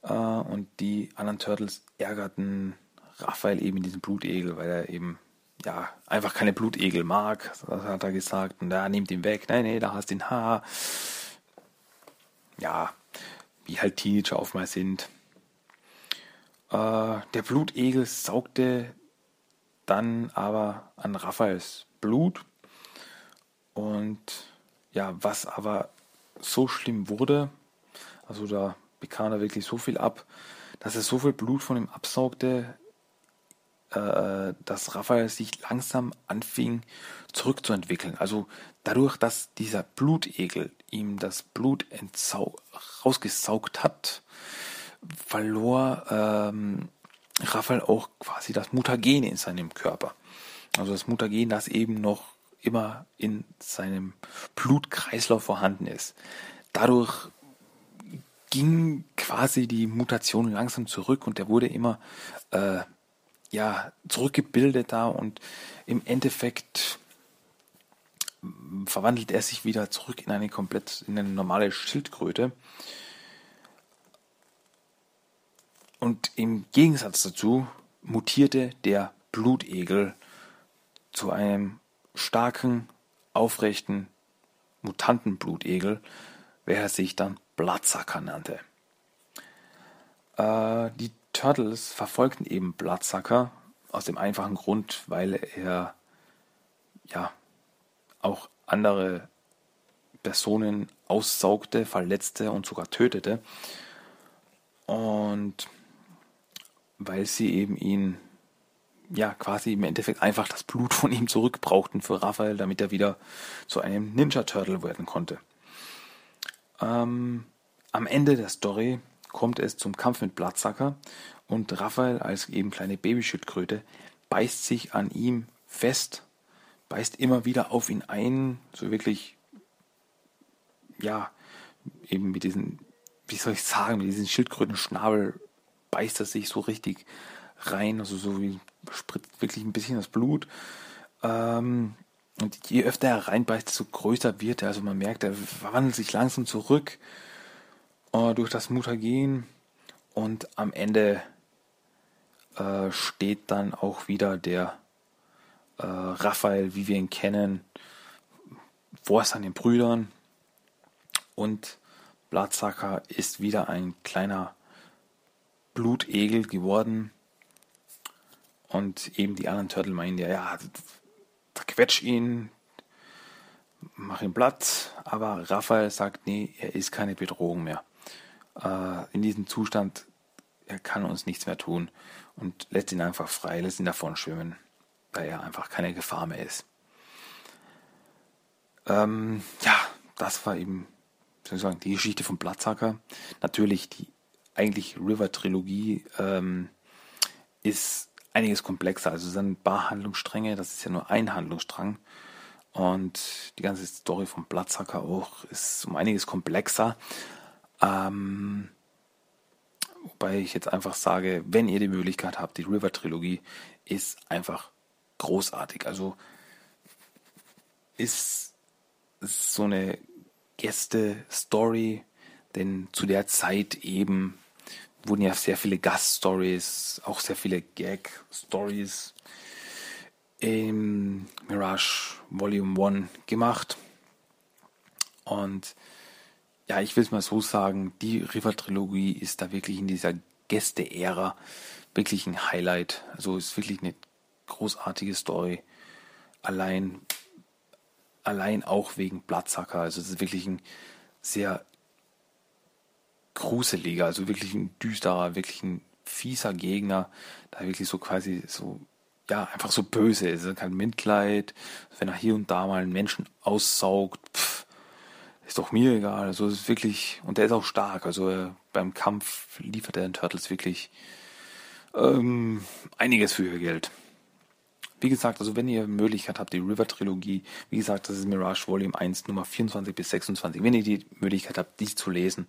äh, und die anderen Turtles ärgerten Raphael eben in diesem Blutegel, weil er eben ja einfach keine Blutegel mag. Das hat er gesagt. Und er nimmt ihn weg. Nein, nee, da hast du den Haar. Ja, wie halt Teenager oftmals sind. Äh, der Blutegel saugte dann aber an Raphaels Blut. Und ja, was aber so schlimm wurde, also da bekam er wirklich so viel ab, dass er so viel Blut von ihm absaugte, äh, dass Raphael sich langsam anfing zurückzuentwickeln. Also dadurch, dass dieser Blutegel ihm das Blut rausgesaugt hat, verlor ähm, Raphael auch quasi das Mutagen in seinem Körper. Also das Mutagen, das eben noch immer in seinem Blutkreislauf vorhanden ist. Dadurch ging quasi die Mutation langsam zurück und der wurde immer äh, ja zurückgebildet da und im Endeffekt verwandelt er sich wieder zurück in eine komplett in eine normale Schildkröte. Und im Gegensatz dazu mutierte der Blutegel zu einem starken, aufrechten, mutanten Blutegel, welcher sich dann Bloodsucker nannte. Äh, die Turtles verfolgten eben Bloodsucker aus dem einfachen Grund, weil er ja auch andere Personen aussaugte, verletzte und sogar tötete. Und weil sie eben ihn ja quasi im Endeffekt einfach das Blut von ihm zurückbrauchten für Raphael, damit er wieder zu einem Ninja Turtle werden konnte. Ähm, am Ende der Story kommt es zum Kampf mit Blattsacker und Raphael als eben kleine Babyschildkröte beißt sich an ihm fest, beißt immer wieder auf ihn ein, so wirklich, ja, eben mit diesen, wie soll ich sagen, mit diesen Schildkrötenschnabel beißt er sich so richtig rein, also so wie spritzt wirklich ein bisschen das Blut. Ähm, und je öfter er reinbeißt, desto größer wird er. Also man merkt, er wandelt sich langsam zurück äh, durch das Mutagen und am Ende äh, steht dann auch wieder der äh, Raphael, wie wir ihn kennen, vor seinen Brüdern. Und Blattsacker ist wieder ein kleiner Blutegel geworden. Und eben die anderen Turtle meinen ja, ja, verquetsch ihn, mach ihn platt, aber Raphael sagt, nee, er ist keine Bedrohung mehr. Äh, in diesem Zustand, er kann uns nichts mehr tun und lässt ihn einfach frei, lässt ihn davon schwimmen, da er einfach keine Gefahr mehr ist. Ähm, ja, das war eben, soll ich sagen, die Geschichte von Blattsacker. Natürlich die eigentlich River-Trilogie ähm, ist einiges komplexer. Also es sind ein paar Handlungsstränge, das ist ja nur ein Handlungsstrang. Und die ganze Story von Blattsacker auch ist um einiges komplexer. Ähm, wobei ich jetzt einfach sage, wenn ihr die Möglichkeit habt, die River-Trilogie ist einfach großartig. Also ist so eine Gäste-Story, denn zu der Zeit eben wurden ja sehr viele Gast-Stories, auch sehr viele Gag-Stories im Mirage Volume 1 gemacht. Und ja, ich will es mal so sagen, die River-Trilogie ist da wirklich in dieser Gäste-Ära wirklich ein Highlight. Also ist wirklich eine großartige Story. Allein, allein auch wegen Blattsacker. Also es ist wirklich ein sehr gruseliger, also wirklich ein düsterer, wirklich ein fieser Gegner, da wirklich so quasi so, ja, einfach so böse ist. Kein Mitleid, wenn er hier und da mal einen Menschen aussaugt, pff, ist doch mir egal. Also es ist wirklich, und der ist auch stark. Also er, beim Kampf liefert er den Turtles wirklich ähm, einiges für ihr Geld. Wie gesagt, also wenn ihr Möglichkeit habt, die River-Trilogie, wie gesagt, das ist Mirage Volume 1, Nummer 24 bis 26, wenn ihr die Möglichkeit habt, dies zu lesen,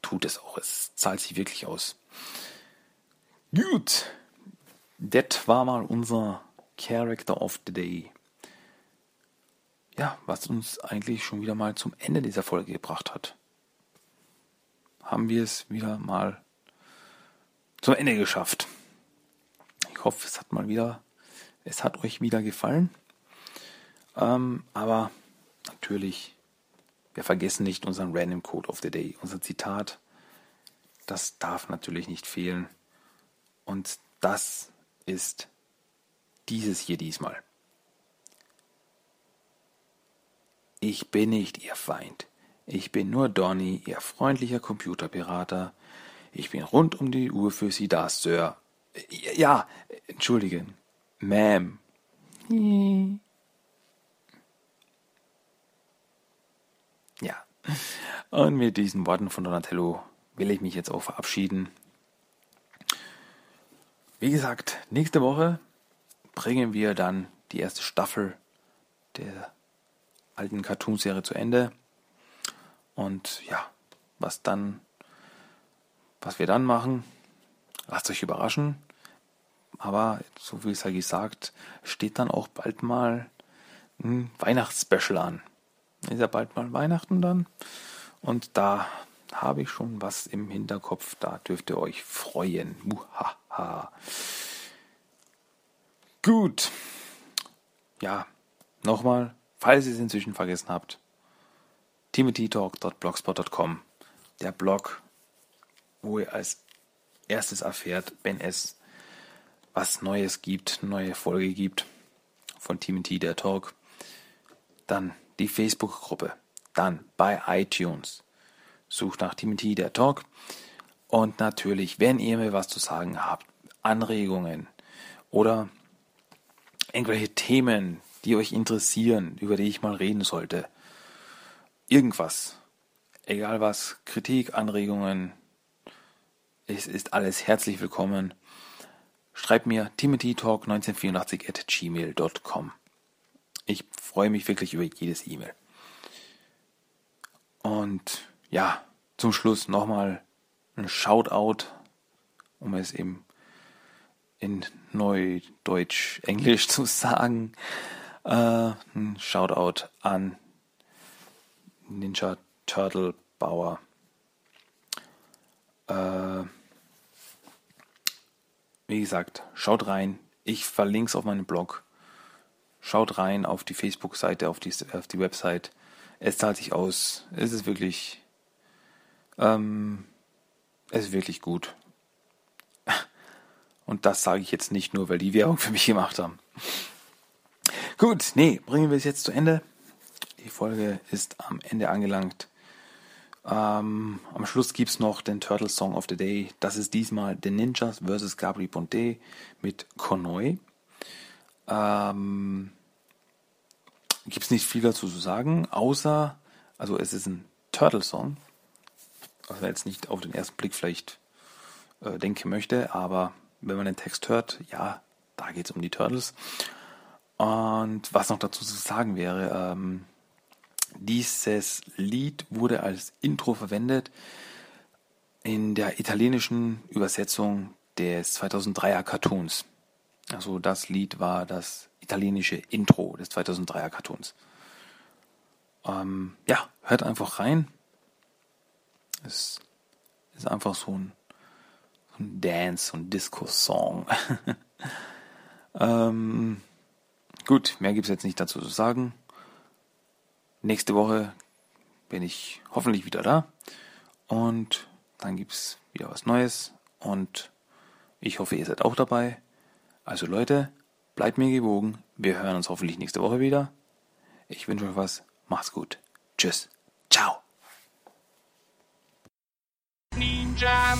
tut es auch. Es zahlt sich wirklich aus. Gut, das war mal unser Character of the Day. Ja, was uns eigentlich schon wieder mal zum Ende dieser Folge gebracht hat. Haben wir es wieder mal zum Ende geschafft. Ich hoffe, es hat mal wieder, es hat euch wieder gefallen. Ähm, aber natürlich wir vergessen nicht unseren Random Code of the Day, unser Zitat. Das darf natürlich nicht fehlen. Und das ist dieses hier diesmal. Ich bin nicht Ihr Feind. Ich bin nur Donny, Ihr freundlicher Computerberater. Ich bin rund um die Uhr für Sie da, Sir. Ja, entschuldigen. Ma'am. Ja. Und mit diesen Worten von Donatello will ich mich jetzt auch verabschieden. Wie gesagt, nächste Woche bringen wir dann die erste Staffel der alten Cartoonserie zu Ende. Und ja, was dann, was wir dann machen, lasst euch überraschen. Aber so wie es ja gesagt, steht dann auch bald mal ein Weihnachtsspecial an ist ja bald mal Weihnachten dann. Und da habe ich schon was im Hinterkopf. Da dürft ihr euch freuen. Muhaha. Gut. Ja, nochmal, falls ihr es inzwischen vergessen habt. timothytalk.blogspot.com Der Blog, wo ihr als erstes erfährt, wenn es was Neues gibt, neue Folge gibt von Timothy der Talk. Dann die Facebook-Gruppe. Dann bei iTunes. Sucht nach Timothy der Talk. Und natürlich, wenn ihr mir was zu sagen habt, Anregungen oder irgendwelche Themen, die euch interessieren, über die ich mal reden sollte, irgendwas, egal was, Kritik, Anregungen, es ist alles herzlich willkommen. Schreibt mir timothytalk1984 at gmail.com. Ich freue mich wirklich über jedes E-Mail. Und ja, zum Schluss nochmal ein Shoutout, um es eben in Neudeutsch, Englisch zu sagen. Äh, ein Shoutout an Ninja Turtle Bauer. Äh, wie gesagt, schaut rein. Ich verlinke es auf meinem Blog. Schaut rein auf die Facebook-Seite, auf die, auf die Website. Es zahlt sich aus. Es ist wirklich, ähm, es ist wirklich gut. Und das sage ich jetzt nicht nur, weil die Werbung für mich gemacht haben. Gut, nee, bringen wir es jetzt zu Ende. Die Folge ist am Ende angelangt. Ähm, am Schluss gibt es noch den Turtle Song of the Day. Das ist diesmal The Ninjas vs. Gabri Ponte mit Konoi. Ähm, gibt es nicht viel dazu zu sagen, außer, also es ist ein Turtle Song, was man jetzt nicht auf den ersten Blick vielleicht äh, denken möchte, aber wenn man den Text hört, ja, da geht es um die Turtles. Und was noch dazu zu sagen wäre, ähm, dieses Lied wurde als Intro verwendet in der italienischen Übersetzung des 2003er Cartoons. Also das Lied war das italienische Intro des 2003er Cartoons. Ähm, ja, hört einfach rein. Es ist einfach so ein, so ein Dance, ein Disco-Song. ähm, gut, mehr gibt es jetzt nicht dazu zu sagen. Nächste Woche bin ich hoffentlich wieder da. Und dann gibt es wieder was Neues. Und ich hoffe, ihr seid auch dabei. Also Leute, bleibt mir gewogen. Wir hören uns hoffentlich nächste Woche wieder. Ich wünsche euch was. Macht's gut. Tschüss. Ciao. Ninja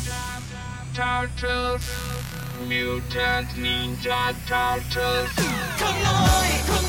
Turtles Mutant Ninja Turtles. Con noi,